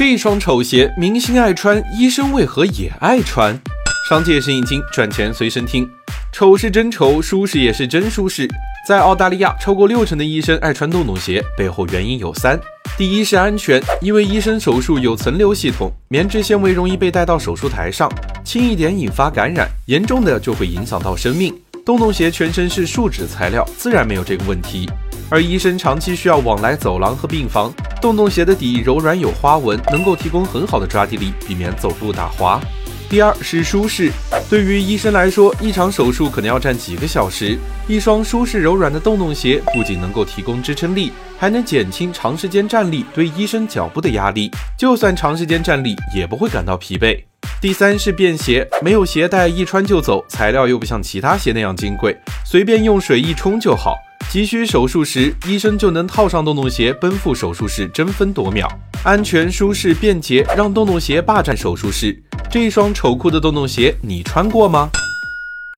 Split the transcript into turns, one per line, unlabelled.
这双丑鞋，明星爱穿，医生为何也爱穿？商界生意经，赚钱随身听。丑是真丑，舒适也是真舒适。在澳大利亚，超过六成的医生爱穿洞洞鞋，背后原因有三：第一是安全，因为医生手术有层流系统，棉质纤维容易被带到手术台上，轻一点引发感染，严重的就会影响到生命。洞洞鞋全身是树脂材料，自然没有这个问题。而医生长期需要往来走廊和病房，洞洞鞋的底柔软有花纹，能够提供很好的抓地力，避免走路打滑。第二是舒适，对于医生来说，一场手术可能要站几个小时，一双舒适柔软的洞洞鞋不仅能够提供支撑力，还能减轻长时间站立对医生脚部的压力，就算长时间站立也不会感到疲惫。第三是便携，没有鞋带，一穿就走，材料又不像其他鞋那样金贵，随便用水一冲就好。急需手术时，医生就能套上洞洞鞋，奔赴手术室，争分夺秒，安全、舒适、便捷，让洞洞鞋霸占手术室。这一双丑酷的洞洞鞋，你穿过吗？